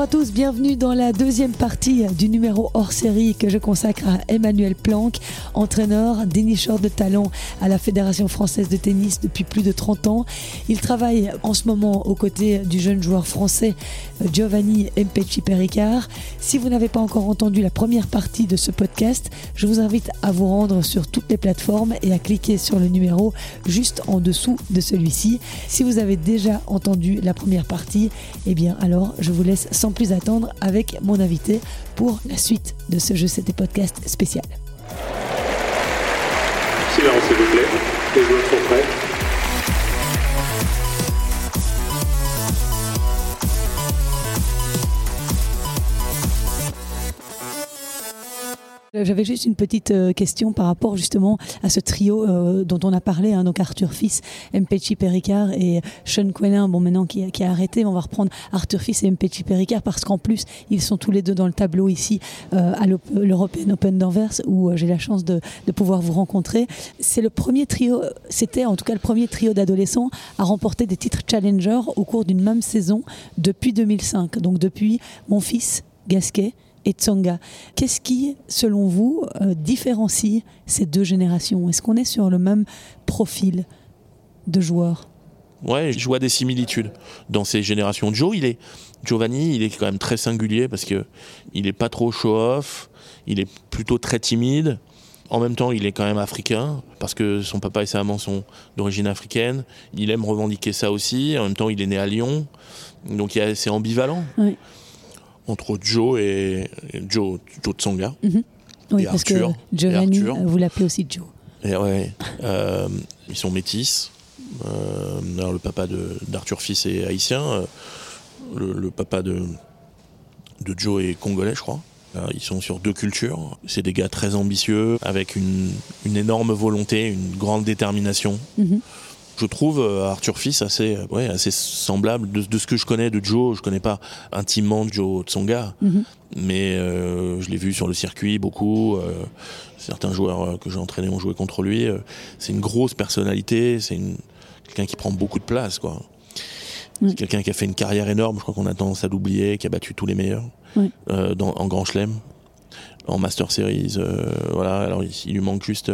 Bonjour à tous, bienvenue dans la deuxième partie du numéro hors série que je consacre à Emmanuel Planck, entraîneur, dénicheur de talent à la Fédération française de tennis depuis plus de 30 ans. Il travaille en ce moment aux côtés du jeune joueur français Giovanni Mpecci Pericard. Si vous n'avez pas encore entendu la première partie de ce podcast, je vous invite à vous rendre sur toutes les plateformes et à cliquer sur le numéro juste en dessous de celui-ci. Si vous avez déjà entendu la première partie, eh bien alors je vous laisse sans plus attendre avec mon invité pour la suite de ce jeu. C'était podcast spécial. J'avais juste une petite euh, question par rapport justement à ce trio euh, dont on a parlé, hein, donc Arthur Fils, Mpechi Pericard et Sean Quellin, bon maintenant qui, a arrêté, on va reprendre Arthur Fils et Mpechi Pericard parce qu'en plus ils sont tous les deux dans le tableau ici à l'European Open d'Anvers où j'ai la chance de, de, pouvoir vous rencontrer. C'est le premier trio, c'était en tout cas le premier trio d'adolescents à remporter des titres Challenger au cours d'une même saison depuis 2005, donc depuis mon fils Gasquet et Tsonga. Qu'est-ce qui, selon vous, euh, différencie ces deux générations? Est-ce qu'on est sur le même profil de joueurs Ouais, je vois des similitudes dans ces générations. Joe, il est Giovanni, il est quand même très singulier parce que il est pas trop show-off, il est plutôt très timide. En même temps, il est quand même africain parce que son papa et sa maman sont d'origine africaine. Il aime revendiquer ça aussi. En même temps, il est né à Lyon, donc c'est ambivalent. Oui entre Joe et, Joe, Joe Tsonga. Mhm. Oui, parce que Giovanni, vous l'appelez aussi Joe. Et ouais, euh, ils sont métis. Euh, alors le papa d'Arthur Fils est haïtien. Euh, le, papa de, de Joe est congolais, je crois. Ils sont sur deux cultures. C'est des gars très ambitieux, avec une, une énorme volonté, une grande détermination. Mhm je trouve euh, Arthur Fils assez, euh, ouais, assez semblable de, ce que je connais de Joe. Je connais pas intimement Joe Tsonga, mm mais euh, je l'ai vu sur le circuit beaucoup. certains joueurs que j'ai entraînés ont joué contre lui. c'est une grosse personnalité. C'est quelqu'un qui prend beaucoup de place, quoi. C'est quelqu'un qui a fait une carrière énorme. Je crois qu'on a tendance à l'oublier, qui a battu tous les meilleurs en Grand Chelem, en Master Series. voilà. Alors il, lui manque juste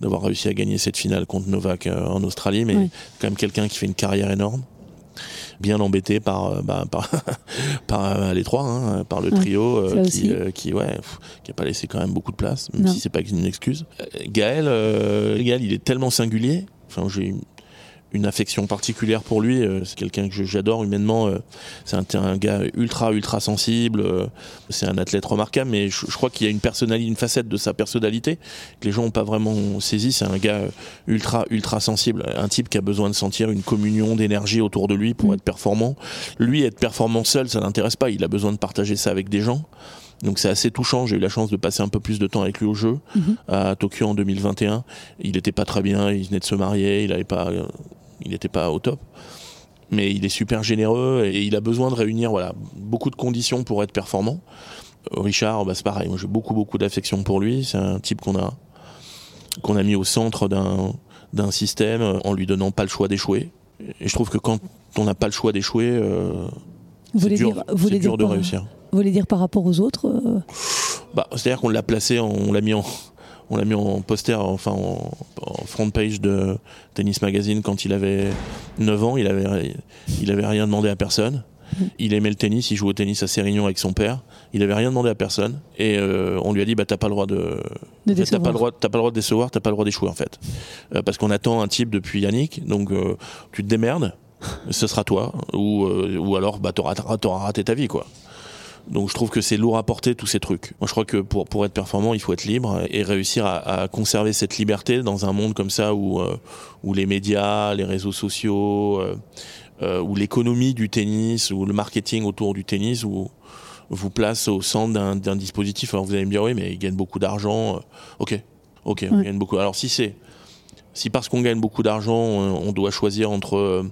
d'avoir réussi à gagner cette finale contre Novak euh, en Australie, mais quand même quelqu'un qui fait une carrière énorme bien embêté par euh, bah, par, par euh, les trois hein, par le trio qui, qui ouais qui a pas laissé quand même beaucoup de place même si c'est pas une excuse. Gaël Gaël il est tellement singulier. Enfin j'ai une affection particulière pour lui. Euh, c'est quelqu'un que j'adore humainement. Euh, c'est un, gars ultra ultra sensible. Euh, c'est un athlète remarquable, mais je, crois qu'il y a une personnalité, une facette de sa personnalité que les gens n'ont pas vraiment saisi. C'est un gars ultra ultra sensible, un type qui a besoin de sentir une communion d'énergie autour de lui pour mm. être performant. Lui être performant seul, ça l'intéresse pas. Il a besoin de partager ça avec des gens. Donc c'est assez touchant. J'ai eu la chance de passer un peu plus de temps avec lui au jeu mm-hmm. à Tokyo en 2021. Il n'était pas très bien. Il venait de se marier. Il n'avait pas il n'était pas au top. Mais il est super généreux et il a besoin de réunir voilà, beaucoup de conditions pour être performant. Richard, bah, c'est pareil, j'ai beaucoup beaucoup d'affection pour lui. C'est un type qu'on a, qu'on a mis au centre d'un système en lui donnant pas le choix d'échouer. Et je trouve que quand on n'a pas le choix d'échouer, euh, c'est dur, dur de réussir. Vous voulez dire par rapport aux autres euh bah, C'est-à-dire qu'on l'a placé, on l'a mis en, on l'a mis en poster, enfin en, front page de Tennis Magazine quand il avait 9 ans. Il avait, il avait rien demandé à personne. Il aimait le tennis, il jouait au tennis à Sérignon avec son père. Il avait rien demandé à personne et euh, on lui a dit bah t'as pas le droit de, t'as pas le droit, t'as pas le droit de décevoir, t'as pas le droit d'échouer en fait, euh, parce qu'on attend un type depuis Yannick, donc euh, tu te démerdes, ce sera toi, ou ou alors bah t'auras, t'auras raté ta vie quoi. Donc je trouve que c'est lourd à porter tous ces trucs. Moi je crois que pour, pour être performant, il faut être libre et réussir à, conserver cette liberté dans un monde comme ça où, euh, où les médias, les réseaux sociaux, euh, euh, où l'économie du tennis, ou le marketing autour du tennis, où vous place au centre d'un dispositif. Alors vous allez me dire oui mais ils gagnent beaucoup d'argent. ok, ok, on gagne beaucoup. Alors si c'est si parce qu'on gagne beaucoup d'argent, on doit choisir entre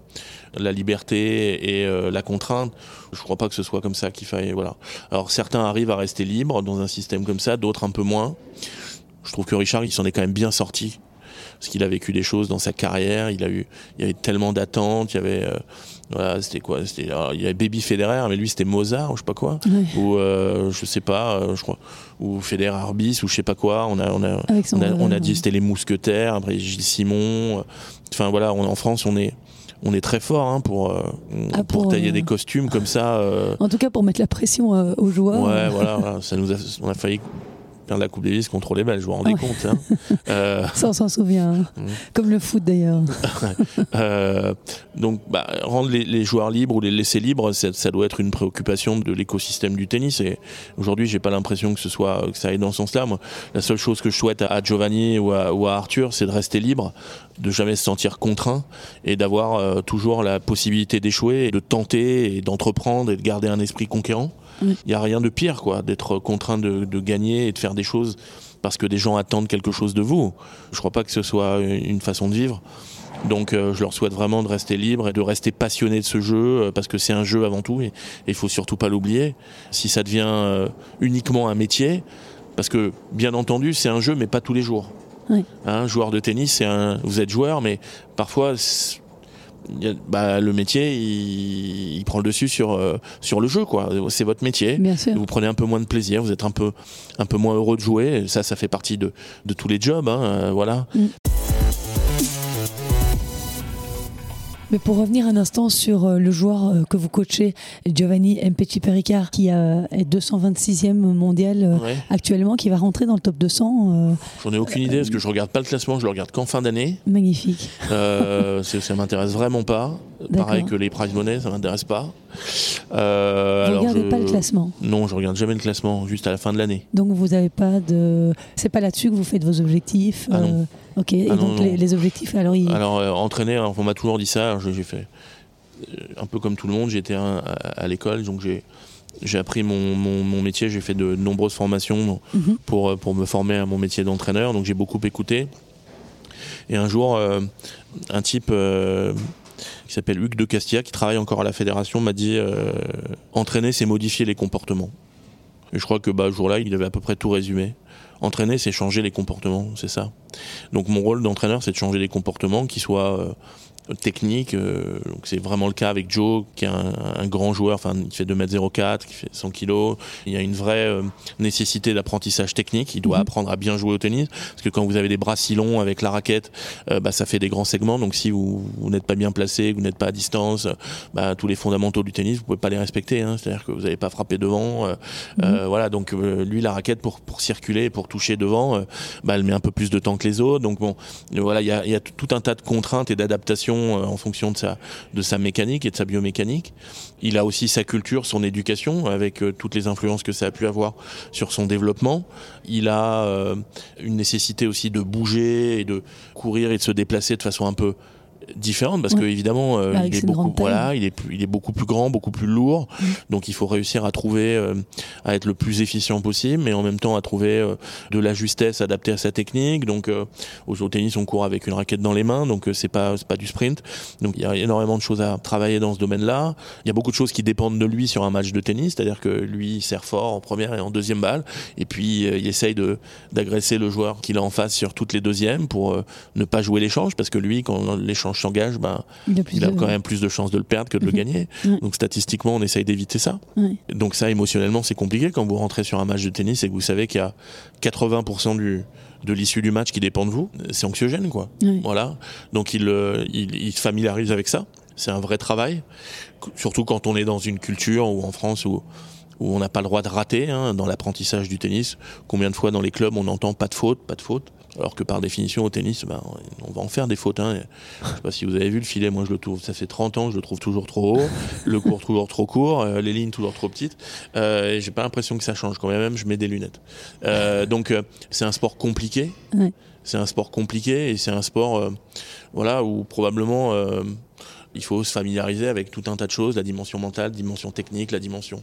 la liberté et euh, la contrainte. Je crois pas que ce soit comme ça qu'il faille. Voilà. Alors certains arrivent à rester libres dans un système comme ça, d'autres un peu moins. Je trouve que Richard, il s'en est quand même bien sorti parce qu'il a vécu des choses dans sa carrière. Il a eu, il y avait tellement d'attentes. Il y avait, euh, Voilà, c'était quoi C'était il y avait Baby Federer, mais lui c'était Mozart ou je sais pas quoi, ou euh, je sais pas, euh, je crois, ou Federer Arbis ou je sais pas quoi. On a on a on a, on a dit c'était les mousquetaires, après Gilles Simon. Enfin voilà, on- en France on est on est très fort hein, pour euh, Ah, pour, pour, tailler euh, des costumes comme ça. euh, En tout cas, pour mettre la pression aux joueurs. Ouais, voilà, voilà, ça nous a, on a failli perdre la Coupe Davis contre les Belges, vous vous rendez Ouais. compte. Hein Euh, Ça, on s'en souvient. hein. Mm. Comme le foot d'ailleurs. euh, donc, bah, rendre les, les joueurs libres ou les laisser libres, ça, ça doit être une préoccupation de l'écosystème du tennis. Et aujourd'hui, j'ai pas l'impression que ce soit que ça aille dans ce sens-là. Moi, la seule chose que je souhaite à, à Giovanni ou à, ou à Arthur, c'est de rester libre, de jamais se sentir contraint et d'avoir euh, toujours la possibilité d'échouer, et de tenter et d'entreprendre et de garder un esprit conquérant. Il n'y a rien de pire, quoi, d'être contraint de, de gagner et de faire des choses parce que des gens attendent quelque chose de vous. Je crois pas que ce soit une façon de vivre. Donc euh, je leur souhaite vraiment de rester libre et de rester passionné de ce jeu euh, parce que c'est un jeu avant tout et il faut surtout pas l'oublier. Si ça devient euh, uniquement un métier, parce que bien entendu c'est un jeu mais pas tous les jours. Oui. Hein, joueur de tennis, c'est un, vous êtes joueur mais parfois bah, le métier il, il prend le dessus sur euh, sur le jeu quoi. C'est votre métier. Bien sûr. Vous prenez un peu moins de plaisir, vous êtes un peu, un peu moins heureux de jouer. Ça, ça fait partie de, de tous les jobs. hein, euh, voilà. Mais pour revenir un instant sur euh, le joueur euh, que vous coachez, Giovanni Mpeci Pericard, qui euh, est 226e mondial Ouais. actuellement, qui va rentrer dans le top 200. euh, J'en ai aucune idée parce que je regarde pas le classement, je le regarde qu'en fin d'année. magnifique. Euh, ça m'intéresse vraiment pas. Pareil que les prize money, ça m'intéresse pas. Euh, Vous alors regardez je- pas le classement. Non, je regarde jamais le classement, juste à la fin de l'année. Donc vous n'avez pas de. C'est pas là-dessus que vous faites vos objectifs. Ah non. euh, Ok. Et Ah non, donc non. Les, les objectifs, alors ils. Alors euh, entraîner, on m'a toujours dit ça. j'ai fait euh, un peu comme tout le monde. J'étais à, à, l'école, donc j'ai j'ai appris mon, mon, mon métier. J'ai fait de nombreuses formations Mhm. pour pour me former à mon métier d'entraîneur. Donc j'ai beaucoup écouté. Et un jour, euh, un type euh, qui s'appelle Hugues de Castilla, qui travaille encore à la fédération, m'a dit euh, entraîner, c'est modifier les comportements. Et je crois que bah, ce jour-là, il avait à peu près tout résumé. Entraîner, c'est changer les comportements, c'est ça. Donc mon rôle d'entraîneur, c'est de changer les comportements qui soient euh, techniques. euh, donc c'est vraiment le cas avec Joe, qui est un, un grand joueur, enfin qui fait 2m04, qui fait 100 kg. Il y a une vraie euh, nécessité d'apprentissage technique. Il doit Mhm. apprendre à bien jouer au tennis, parce que quand vous avez des bras si longs avec la raquette, euh, bah, ça fait des grands segments. Donc si vous, vous n'êtes pas bien placé, que vous n'êtes pas à distance, bah, tous les fondamentaux du tennis, vous pouvez pas les respecter. Hein. C'est-à-dire que vous n'avez pas frappé devant. euh, voilà, donc lui, la raquette pour, pour circuler, pour toucher devant, bah, elle met un peu plus de temps que les autres. Donc bon, voilà, il y a, il y a tout un tas de contraintes et d'adaptations euh, en fonction de sa, de sa mécanique et de sa biomécanique. Il a aussi sa culture, son éducation, avec euh, toutes les influences que ça a pu avoir sur son développement. Il a euh, une nécessité aussi de bouger et de courir et de se déplacer de façon un peu différente parce Ouais. que évidemment euh, il est beaucoup voilà il est plus- il est beaucoup plus grand beaucoup plus lourd. Mm. donc il faut réussir à trouver euh, à être le plus efficient possible mais en même temps à trouver euh, de la justesse adaptée à sa technique. Donc au tennis on court avec une raquette dans les mains donc c'est pas c'est pas du sprint. Donc il y a énormément de choses à travailler dans ce domaine-là. Il y a beaucoup de choses qui dépendent de lui sur un match de tennis c'est-à-dire que lui il sert fort en première et en deuxième balle et puis il essaye de d'agresser le joueur qu'il a en face sur toutes les deuxièmes pour ne pas jouer l'échange parce que lui quand l'échange s'engage ben Il a, plus il a de- quand même plus de chances de le perdre que de le Mhm. gagner. Ouais. Donc statistiquement, on essaye d'éviter ça. Ouais. Donc ça, émotionnellement, c'est compliqué quand vous rentrez sur un match de tennis et que vous savez qu'il y a 80% du, de l'issue du match qui dépend de vous. C'est anxiogène, quoi. Ouais. Voilà. Donc il, euh, il, il se familiarise avec ça. C'est un vrai travail. Surtout quand on est dans une culture ou en France où, où on n'a pas le droit de rater hein, dans l'apprentissage du tennis. Combien de fois dans les clubs on entend pas de faute, pas de faute alors que par définition au tennis, ben, on va en faire des fautes. Hein. Je sais pas si vous avez vu le filet, moi je le trouve, ça fait 30 ans, je le trouve toujours trop haut, le court toujours trop court, euh, les lignes toujours trop petites. Euh, j'ai pas l'impression que ça change quand même, je mets des lunettes. Euh, donc euh, c'est un sport compliqué. Ouais. C'est un sport compliqué et c'est un sport voilà, où probablement il faut se familiariser avec tout un tas de choses, la dimension mentale, la dimension technique, la dimension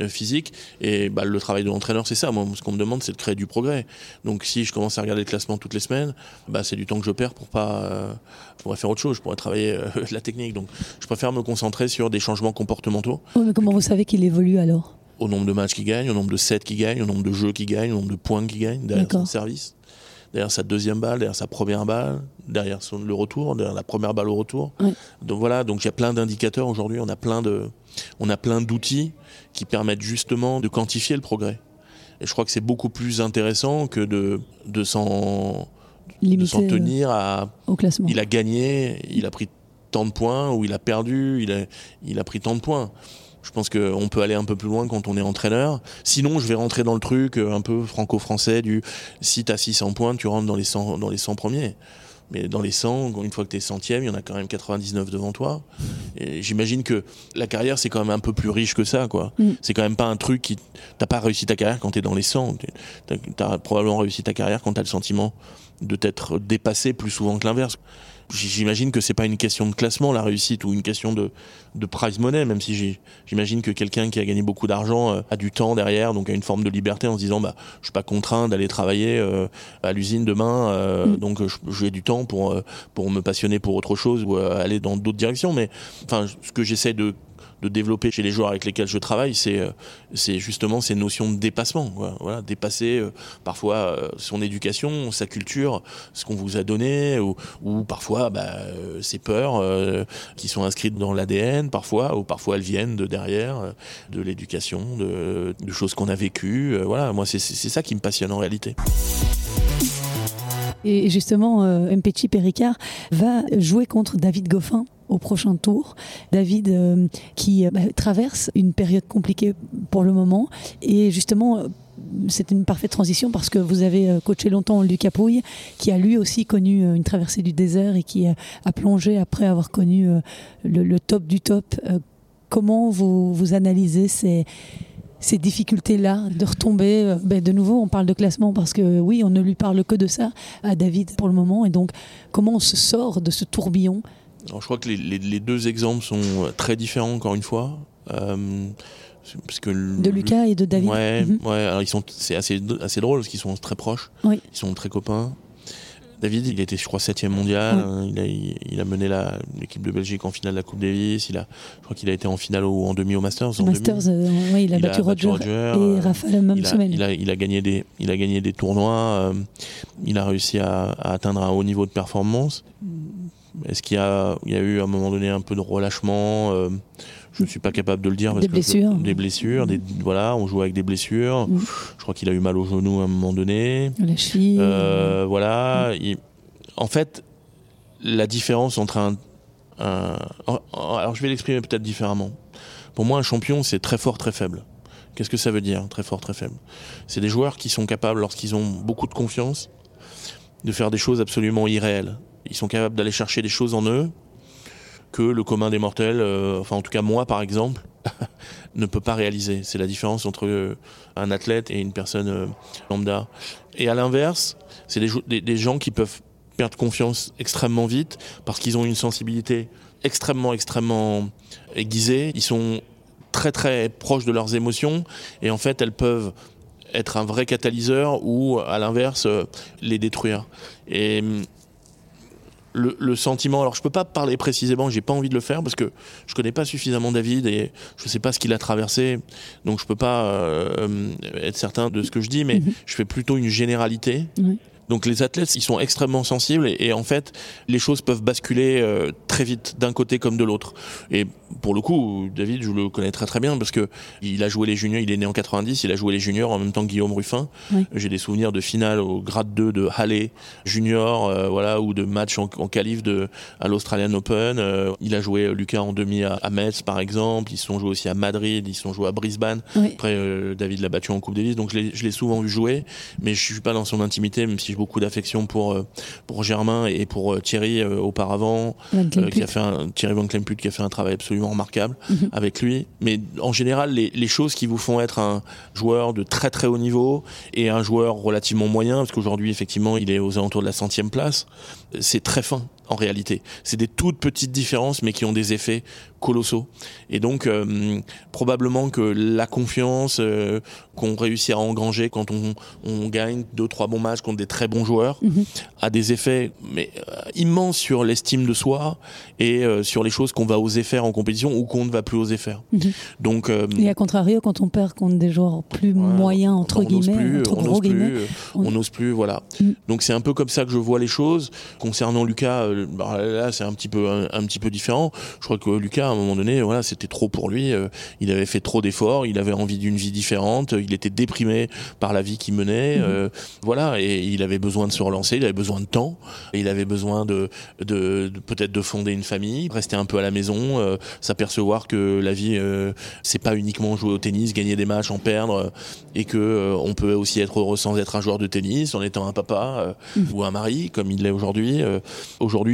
euh, physique. Et bah, le travail de l'entraîneur, c'est ça. Moi, ce qu'on me demande, c'est de créer du progrès. Donc, si je commence à regarder le classement toutes les semaines, bah, c'est du temps que je perds pour pas. Euh, je pourrais faire autre chose. Je pourrais travailler euh, la technique. Donc, je préfère me concentrer sur des changements comportementaux mais comment vous savez qu'il évolue alors? Au nombre de matchs qu'il gagne, au nombre de sets qu'il gagne, au nombre de jeux qu'il gagne, au nombre de points qu'il gagne derrière son service. Derrière sa deuxième balle, derrière sa première balle, derrière son, le retour, derrière la première balle au retour. Donc voilà, donc il y a plein d'indicateurs aujourd'hui, on a plein de, on a plein d'outils qui permettent justement de quantifier le progrès. Et je crois que c'est beaucoup plus intéressant que de, de s'en Limiter, tenir à. Au classement. Il a gagné, il a pris tant de points, ou il a perdu, il a, il a pris tant de points. Je pense qu'on peut aller un peu plus loin quand on est entraîneur. Sinon, je vais rentrer dans le truc euh, un peu franco-français du si tu as 600 points, tu rentres dans les 100, dans les 100 premiers. Mais dans les 100, une fois que tu es centième, il y en a quand même 99 devant toi. Et j'imagine que la carrière, c'est quand même un peu plus riche que ça, quoi. Mm. C'est quand même pas un truc qui. T'as pas réussi ta carrière quand tu es dans les 100. Tu as probablement réussi ta carrière quand tu as le sentiment de t'être dépassé plus souvent que l'inverse. J'imagine que c'est pas une question de classement la réussite ou une question de, de prize money, même si j'imagine que quelqu'un qui a gagné beaucoup d'argent euh, a du temps derrière, donc a une forme de liberté en se disant bah je suis pas contraint d'aller travailler euh, à l'usine demain, euh, Mm. donc j'ai du temps pour euh, pour me passionner pour autre chose ou euh, aller dans d'autres directions. Mais enfin ce que j'essaie de de développer chez les joueurs avec lesquels je travaille, c'est euh, c'est justement ces notions de dépassement. quoi. Voilà, dépasser euh, parfois euh, son éducation, sa culture, ce qu'on vous a donné, ou, ou parfois bah, ses peurs euh, qui sont inscrites dans l'ADN, parfois, ou parfois elles viennent de derrière, de l'éducation, de, de choses qu'on a vécues. voilà, moi c'est ça qui me passionne en réalité. Et justement, euh, Mpechi Péricard va jouer contre David Goffin au prochain tour. David euh, qui euh, bah, traverse une période compliquée pour le moment. Et justement, c'est une parfaite transition parce que vous avez coaché longtemps Lucas Pouille, qui a lui aussi connu une traversée du désert et qui a plongé après avoir connu le, top du top. Comment vous, vous analysez ces ces difficultés-là de retomber. euh, ben, de nouveau, on parle de classement parce que oui, on ne lui parle que de ça à David pour le moment. Et donc, comment on se sort de ce tourbillon? Alors, je crois que les, les- les deux exemples sont très différents, encore une fois. Euh, parce que de Lucas et de David Ouais, Mhm. ouais. Alors ils sont, c'est assez, assez drôle parce qu'ils sont très proches. Oui. Ils sont très copains. David, il était, je crois, septième mondial. Ouais. hein, Il, a, il, il a mené l'équipe de Belgique en finale de la Coupe Davis. Il a, je crois qu'il a été en finale ou en demi au Masters. en. Masters, euh, oui, il a Il battu Roger, et euh, Rafa la même il a, semaine. il, a, il a gagné des, il a gagné des tournois. euh, il a réussi à, à atteindre un haut niveau de performance. Est-ce qu'il y a, y a eu à un moment donné un peu de relâchement euh, Je ne suis pas capable de le dire. parce Des que je- blessures. des blessures. Des, voilà, on joue avec des blessures. Je crois qu'il a eu mal au genou à un moment donné. La cheville. Euh, voilà. Il- en fait, la différence entre un, un- alors je vais l'exprimer peut-être différemment. Pour moi, un champion, c'est très fort, très faible. Qu'est-ce que ça veut dire, très fort, très faible? C'est des joueurs qui sont capables, lorsqu'ils ont beaucoup de confiance, de faire des choses absolument irréelles. Ils sont capables d'aller chercher des choses en eux que le commun des mortels, euh, enfin en tout cas moi par exemple, ne peut pas réaliser. C'est la différence entre euh, un athlète et une personne euh, lambda. Et à l'inverse, c'est des, gens qui peuvent perdre confiance extrêmement vite parce qu'ils ont une sensibilité extrêmement, extrêmement aiguisée. Ils sont très, très proches de leurs émotions et en fait, elles peuvent être un vrai catalyseur ou, à l'inverse, les détruire. Et hum, le, le sentiment, alors je peux pas parler précisément, j'ai pas envie de le faire parce que je connais pas suffisamment David et je sais pas ce qu'il a traversé, donc je peux pas euh, euh, être certain de ce que je dis, mais Mhm. je fais plutôt une généralité. Oui. Donc les athlètes, ils sont extrêmement sensibles et, et en fait, les choses peuvent basculer euh, très vite d'un côté comme de l'autre. Et pour le coup, David, je le connais très très bien parce que il a joué les juniors, il est né en 90, il a joué les juniors en même temps que Guillaume Ruffin. Oui. J'ai des souvenirs de finale au grade 2 de Halle junior, euh, voilà, ou de matchs en, en qualif de à l'Australian Open. Euh, il a joué Lucas en demi à, à Metz par exemple. Ils se sont joués aussi à Madrid, ils se sont joués à Brisbane. Oui. Après, David l'a battu en Coupe Davis, donc je l'ai- je souvent vu jouer, mais je suis pas dans son intimité, même si j'ai beaucoup d'affection pour euh, pour Germain et pour euh, Thierry euh, auparavant, qui a fait un, Thierry Van Klemput qui a fait un travail absolument remarquable Mhm. avec lui. Mais en général, les, les choses qui vous font être un joueur de très très haut niveau et un joueur relativement moyen, parce qu'aujourd'hui effectivement il est aux alentours de la centième place, c'est très fin. En réalité. C'est des toutes petites différences, mais qui ont des effets colossaux. Et donc, euh, probablement que la confiance euh, qu'on réussit à engranger quand on, on, gagne deux, trois bons matchs contre des très bons joueurs Mhm. a des effets mais, euh, immenses sur l'estime de soi et sur les choses qu'on va oser faire en compétition ou qu'on ne va plus oser faire. Mhm. Donc, Et à contrario, quand on perd contre des joueurs plus moyens, entre guillemets, plus, entre on gros n'ose guillemets, plus, on- n'ose plus, voilà. Mm. Donc c'est un peu comme ça que je vois les choses. Concernant Lucas, bah, là c'est un petit peu un, un petit peu différent. Je crois que Lucas, à un moment donné, voilà, c'était trop pour lui. euh, il avait fait trop d'efforts, il avait envie d'une vie différente, il était déprimé par la vie qu'il menait, Mhm. euh, voilà, et il avait besoin de se relancer, il avait besoin de temps, il avait besoin de, de, de- peut-être de fonder une famille, rester un peu à la maison, euh, s'apercevoir que la vie euh, c'est pas uniquement jouer au tennis, gagner des matchs, en perdre, et que on peut aussi être heureux sans être un joueur de tennis, en étant un papa Mhm. ou un mari, comme il l'est aujourd'hui. Euh,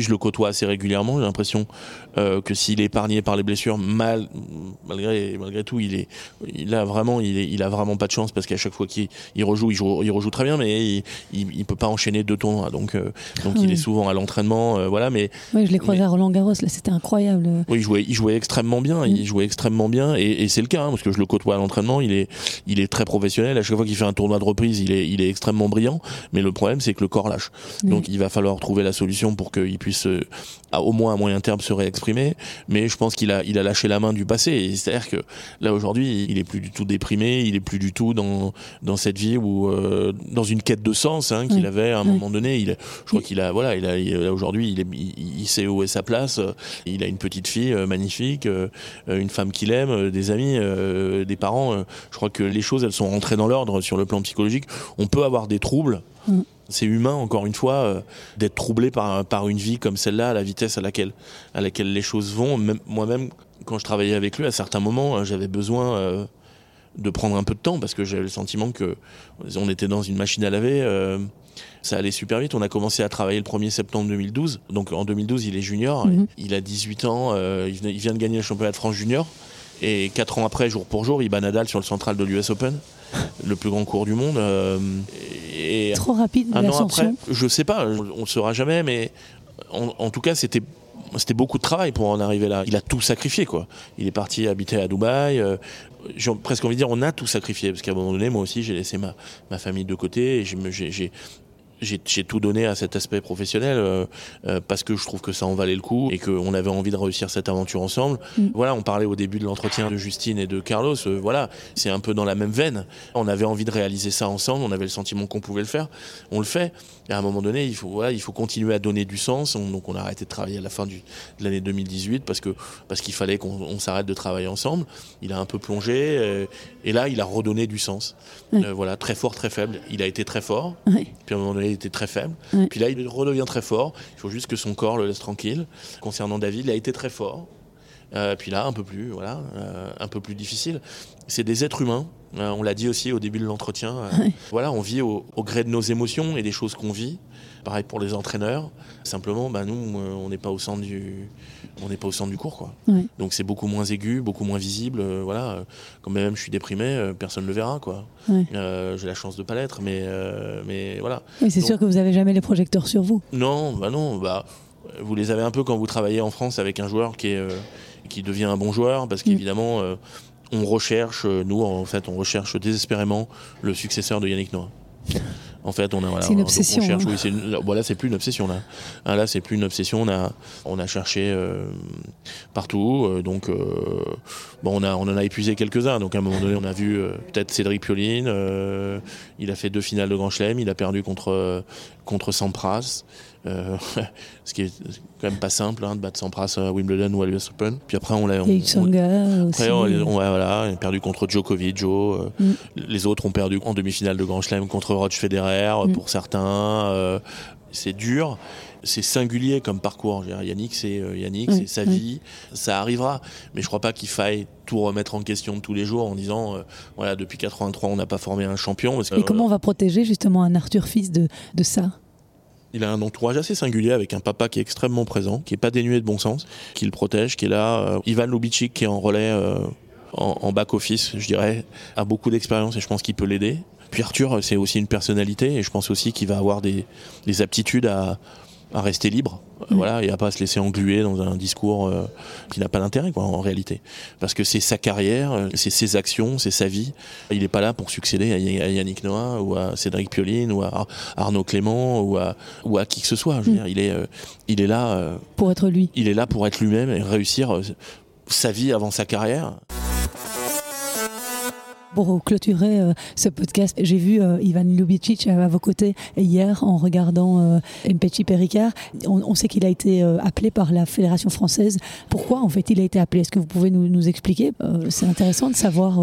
je le côtoie assez régulièrement. J'ai l'impression euh, que s'il est épargné par les blessures, mal, malgré malgré tout, il est, il a vraiment, il, est, il a vraiment pas de chance parce qu'à chaque fois qu'il il rejoue, il joue, il rejoue très bien, mais il, il, il peut pas enchaîner deux tournois. Donc, euh, donc il Oui. est souvent à l'entraînement, euh, voilà. Mais Ouais, je l'ai croisé Mais- à Roland Garros, c'était incroyable. oui, il jouait, il jouait extrêmement bien. Mm. Il jouait extrêmement bien, et, et c'est le cas hein, parce que je le côtoie à l'entraînement. Il est, il est très professionnel. À chaque fois qu'il fait un tournoi de reprise, il est, il est extrêmement brillant. Mais le problème, c'est que le corps lâche. Oui. Donc, il va falloir trouver la solution pour qu'il puisse, à, au moins à moyen terme, se réexprimer. Mais je pense qu'il a, il a lâché la main du passé. C'est-à-dire que là aujourd'hui, il est plus du tout déprimé. Il est plus du tout dans, dans cette vie où, euh, dans une quête de sens hein, qu'il Oui. avait à un Oui. moment donné. Il, je crois qu'il a, voilà, il a, aujourd'hui, il, est- il, il sait où est sa place. Il a une petite fille euh, magnifique, euh, une femme qu'il aime, des amis, des parents. je crois que les choses, elles sont rentrées dans l'ordre sur le plan psychologique. On peut avoir des troubles. Mm. C'est humain, encore une fois, euh, d'être troublé par, par une vie comme celle-là, à la vitesse à laquelle, à laquelle les choses vont. Même- Moi-même, quand je travaillais avec lui, à certains moments, euh, j'avais besoin euh, de prendre un peu de temps parce que j'avais le sentiment que on était dans une machine à laver. euh, ça allait super vite. On a commencé à travailler le 1er septembre 2012. Donc en 2012, il est junior. Mhm. Il a 18 ans. euh, il, vient de gagner le championnat de France junior. Et 4 ans après, jour pour jour, il bat Nadal sur le central de l'US Open, le plus grand cours du monde. euh, et Trop rapide, un an après, je sais pas, on ne saura jamais, mais en, en tout cas, c'était c'était beaucoup de travail pour en arriver là. Il a tout sacrifié, quoi. Il est parti habiter à Dubaï. euh, j'ai presque envie de dire, on a tout sacrifié, parce qu'à un moment donné, moi aussi, j'ai laissé ma, ma famille de côté et j'ai- j'ai tout donné à cet aspect professionnel euh, euh, parce que je trouve que ça en valait le coup et qu'on avait envie de réussir cette aventure ensemble. Mm. Voilà, on parlait au début de l'entretien de Justine et de Carlos. euh, voilà, c'est un peu dans la même veine. On avait envie de réaliser ça ensemble. On avait le sentiment qu'on pouvait le faire. On le fait. Et à un moment donné, il faut voilà, il faut continuer à donner du sens. On- donc on a arrêté de travailler à la fin du, de l'année 2018 parce que parce qu'il fallait qu'on on s'arrête de travailler ensemble. Il a un peu plongé euh, et là, il a redonné du sens. Euh, voilà, très fort, très faible. Il a été très fort. Puis à un moment donné, il était très faible. Puis là, il redevient très fort. Il faut juste que son corps le laisse tranquille. Concernant David, il a été très fort. Euh, puis là, un peu plus, voilà, euh, un peu plus difficile. C'est des êtres humains. Euh, on l'a dit aussi au début de l'entretien. Voilà, on vit au, au gré de nos émotions et des choses qu'on vit. Pareil pour les entraîneurs. Simplement, bah, nous, euh, on n'est pas au centre du, on n'est pas au centre du cours, quoi. Donc c'est beaucoup moins aigu, beaucoup moins visible. euh, voilà, quand même je suis déprimé, euh, personne ne le verra, quoi. Euh, J'ai la chance de pas l'être, mais, mais voilà. Oui, c'est sûr que vous avez jamais les projecteurs sur vous. Non, bah non, bah vous les avez un peu quand vous travaillez en France avec un joueur qui est qui devient un bon joueur parce Mm. qu'évidemment on recherche nous en fait on recherche désespérément le successeur de Yannick Noah. En fait, on a voilà, C'est une obsession, On cherche, hein. oui, c'est une- voilà, c'est plus une obsession là. Ah, là, c'est plus une obsession. On a, on a cherché euh, partout. euh, donc, euh, bon, on a, on en a épuisé quelques-uns. Donc, à un moment donné, on a vu euh, peut-être Cédric Pioline. euh, il a fait deux finales de Grand Chelem. Il a perdu contre contre Sampras. Euh, ce qui est quand même pas simple hein, de battre Sampras à Wimbledon ou à l'US Open. Puis après, on l'a. On- aussi. après, on, on- voilà, on a perdu contre Djokovic, Joe. euh, Mm. Les autres ont perdu en demi-finale de Grand Chelem contre Roger Federer, euh, Mm. pour certains. euh, c'est dur. C'est singulier comme parcours. Yannick, c'est Yannick, Oui, c'est sa oui. vie. Ça arrivera. Mais je crois pas qu'il faille tout remettre en question tous les jours en disant, euh, voilà, depuis 83, on n'a pas formé un champion. parce que, Et comment on va protéger justement un Arthur Fils de, de ça? Il a un entourage assez singulier avec un papa qui est extrêmement présent, qui est pas dénué de bon sens, qui le protège, qui est là. Euh, Ivan Lubitschik qui est en relais euh, en, en back office, je dirais, a beaucoup d'expérience et je pense qu'il peut l'aider. Puis Arthur, c'est aussi une personnalité et je pense aussi qu'il va avoir des aptitudes à, à rester libre, euh, voilà, et à pas se laisser engluer dans un discours euh, qui n'a pas d'intérêt, quoi, en réalité. Parce que c'est sa carrière, euh, c'est ses actions, c'est sa vie. Il n'est pas là pour succéder à Yannick Noah ou à Cédric Pioline ou à Arnaud Clément ou à, ou à qui que ce soit. Je veux mm. dire, il est, il est là pour être lui. Il est là pour être lui-même et réussir sa vie avant sa carrière. Pour clôturer euh, ce podcast, j'ai vu euh, Ivan Ljubicic à vos côtés hier en regardant euh, Mpechi Pericard. On, sait qu'il a été appelé par la Fédération française. Pourquoi en fait il a été appelé? Est-ce que vous pouvez nous, expliquer? C'est intéressant de savoir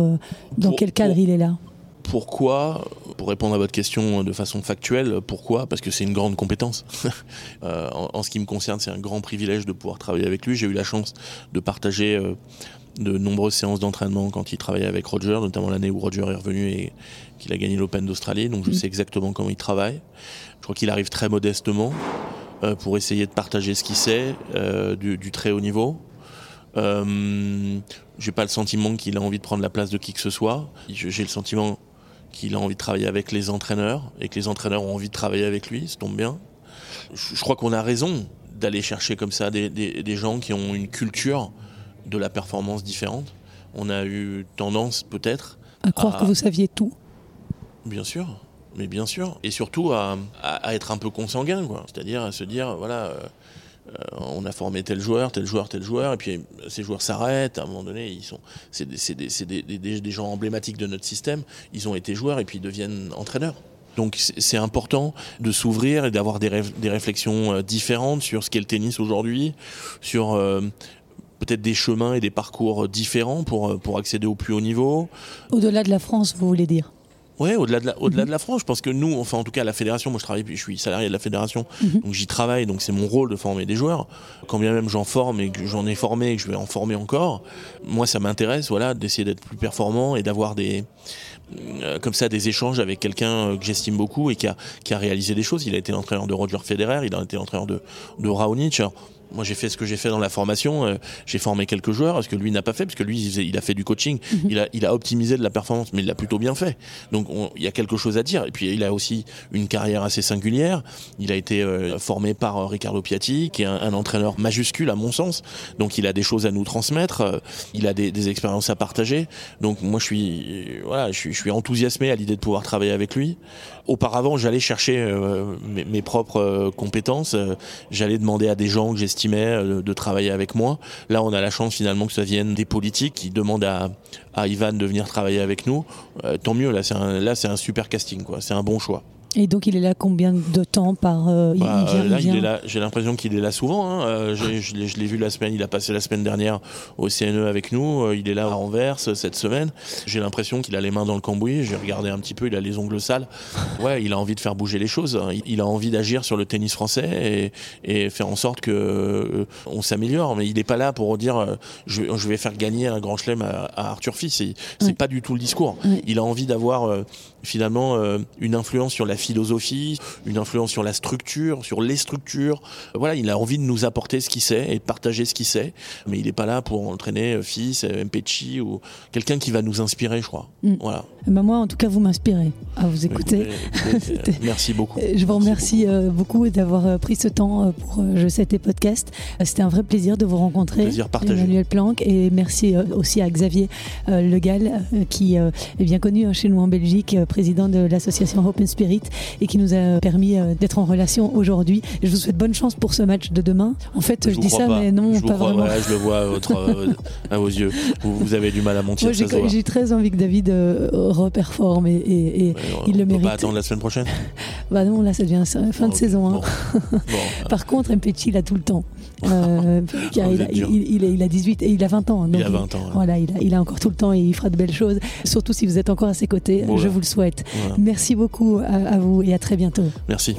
dans quel cadre il est là. Pourquoi Pour répondre à votre question de façon factuelle, pourquoi? Parce que c'est une grande compétence. en, en, ce qui me concerne, c'est un grand privilège de pouvoir travailler avec lui. J'ai eu la chance de partager de nombreuses séances d'entraînement quand il travaillait avec Roger, notamment l'année où Roger est revenu et qu'il a gagné l'Open d'Australie. Donc je mm. sais exactement comment il travaille. Je crois qu'il arrive très modestement euh, pour essayer de partager ce qu'il sait euh, du, très haut niveau. Euh, j'ai pas le sentiment qu'il a envie de prendre la place de qui que ce soit. J'ai le sentiment qu'il a envie de travailler avec les entraîneurs et que les entraîneurs ont envie de travailler avec lui. Ça tombe bien. Je, crois qu'on a raison d'aller chercher comme ça des, des gens qui ont une culture de la performance différente. On a eu tendance peut-être à croire que vous saviez tout. Bien sûr, mais bien sûr, et surtout à, être un peu consanguin, quoi. C'est-à-dire à se dire, voilà, euh, euh, on a formé tel joueur, tel joueur, tel joueur, et puis ces joueurs s'arrêtent. À un moment donné, ils sont, c'est des, gens emblématiques de notre système. Ils ont été joueurs et puis ils deviennent entraîneurs. Donc c'est important de s'ouvrir et d'avoir des, réflexions euh, différentes sur ce qu'est le tennis aujourd'hui, sur peut-être des chemins et des parcours différents pour, euh, pour accéder au plus haut niveau. Au-delà de la France, vous voulez dire? Oui, au-delà de, la, au-delà mhm. de la France, je pense que nous, enfin en tout cas la fédération, moi je travaille, je suis salarié de la fédération, mhm. donc j'y travaille, donc c'est mon rôle de former des joueurs. Quand bien même j'en forme et que j'en ai formé et que je vais en former encore, moi ça m'intéresse, voilà, d'essayer d'être plus performant et d'avoir des, euh, comme ça des échanges avec quelqu'un euh, que j'estime beaucoup et qui a, qui a réalisé des choses. Il a été l'entraîneur de Roger Federer, il a été l'entraîneur de, de Raonic. Moi, j'ai fait ce que j'ai fait dans la formation. Euh, j'ai formé quelques joueurs, ce que lui n'a pas fait, parce que lui, il, a fait du coaching. Mhm. il, a, il a optimisé de la performance, mais il l'a plutôt bien fait. Donc, il y a quelque chose à dire. Et puis, il a aussi une carrière assez singulière. Il a été euh, formé par euh, Ricardo Piatti, qui est un, entraîneur majuscule à mon sens. Donc, il a des choses à nous transmettre. il a des, des expériences à partager. Donc, moi, je suis, voilà, je suis, je suis enthousiasmé à l'idée de pouvoir travailler avec lui. Auparavant, j'allais chercher mes, mes, propres compétences. j'allais demander à des gens que j'estime euh, de travailler avec moi. Là, on a la chance finalement que ça vienne des politiques qui demandent à, Ivan de venir travailler avec nous. Euh, tant mieux, là c'est un, super casting, c'est un bon choix. Et donc il est là combien de temps par euh, bah, Là, il est là. J'ai l'impression qu'il est là souvent. Hein. Euh, je l'ai vu la semaine. Il a passé la semaine dernière au CNE avec nous. Euh, il est là à Anvers cette semaine. J'ai l'impression qu'il a les mains dans le cambouis. J'ai regardé un petit peu. Il a les ongles sales. Ouais, il a envie de faire bouger les choses. Il, a envie d'agir sur le tennis français et, et faire en sorte que on s'améliore. Mais il n'est pas là pour dire je, je, vais faire gagner un grand chelem à, Arthur Fils. C'est pas du tout le discours. Il a envie d'avoir finalement une influence sur la philosophie, une influence sur la structure, sur les structures. Voilà, il a envie de nous apporter ce qu'il sait et de partager ce qu'il sait, mais il n'est pas là pour entraîner euh, fils, euh, Mpechi ou quelqu'un qui va nous inspirer, je crois. Mm. Voilà. Bah moi, en tout cas, vous m'inspirez à vous écouter. merci beaucoup. Je vous remercie euh, beaucoup d'avoir pris ce temps pour Je sais tes podcasts. C'était un vrai plaisir de vous rencontrer, plaisir partagé. Emmanuel Planck, et merci aussi à Xavier Legal, qui est bien connu hein, chez nous en Belgique, président de l'association Open Spirit et qui nous a permis euh, d'être en relation aujourd'hui. Je vous souhaite bonne chance pour ce match de demain. En fait, je, dis ça, mais non, pas vraiment. je le vois à, votre, euh, à vos yeux. Vous, avez du mal à mentir. Moi, j'ai très envie que David euh, reperforme et, et, il le mérite. On pas attendre la semaine prochaine Bah non, là, ça devient fin de saison. Hein. Par contre, Mpechi, il a tout le temps. Euh, il, a, il, il, a 18 et il a 20 ans. Donc il a 20 ans. Voilà, il a, il a, encore tout le temps et il fera de belles choses. Surtout si vous êtes encore à ses côtés, je vous le souhaite. Merci beaucoup à, à vous et à très bientôt. Merci.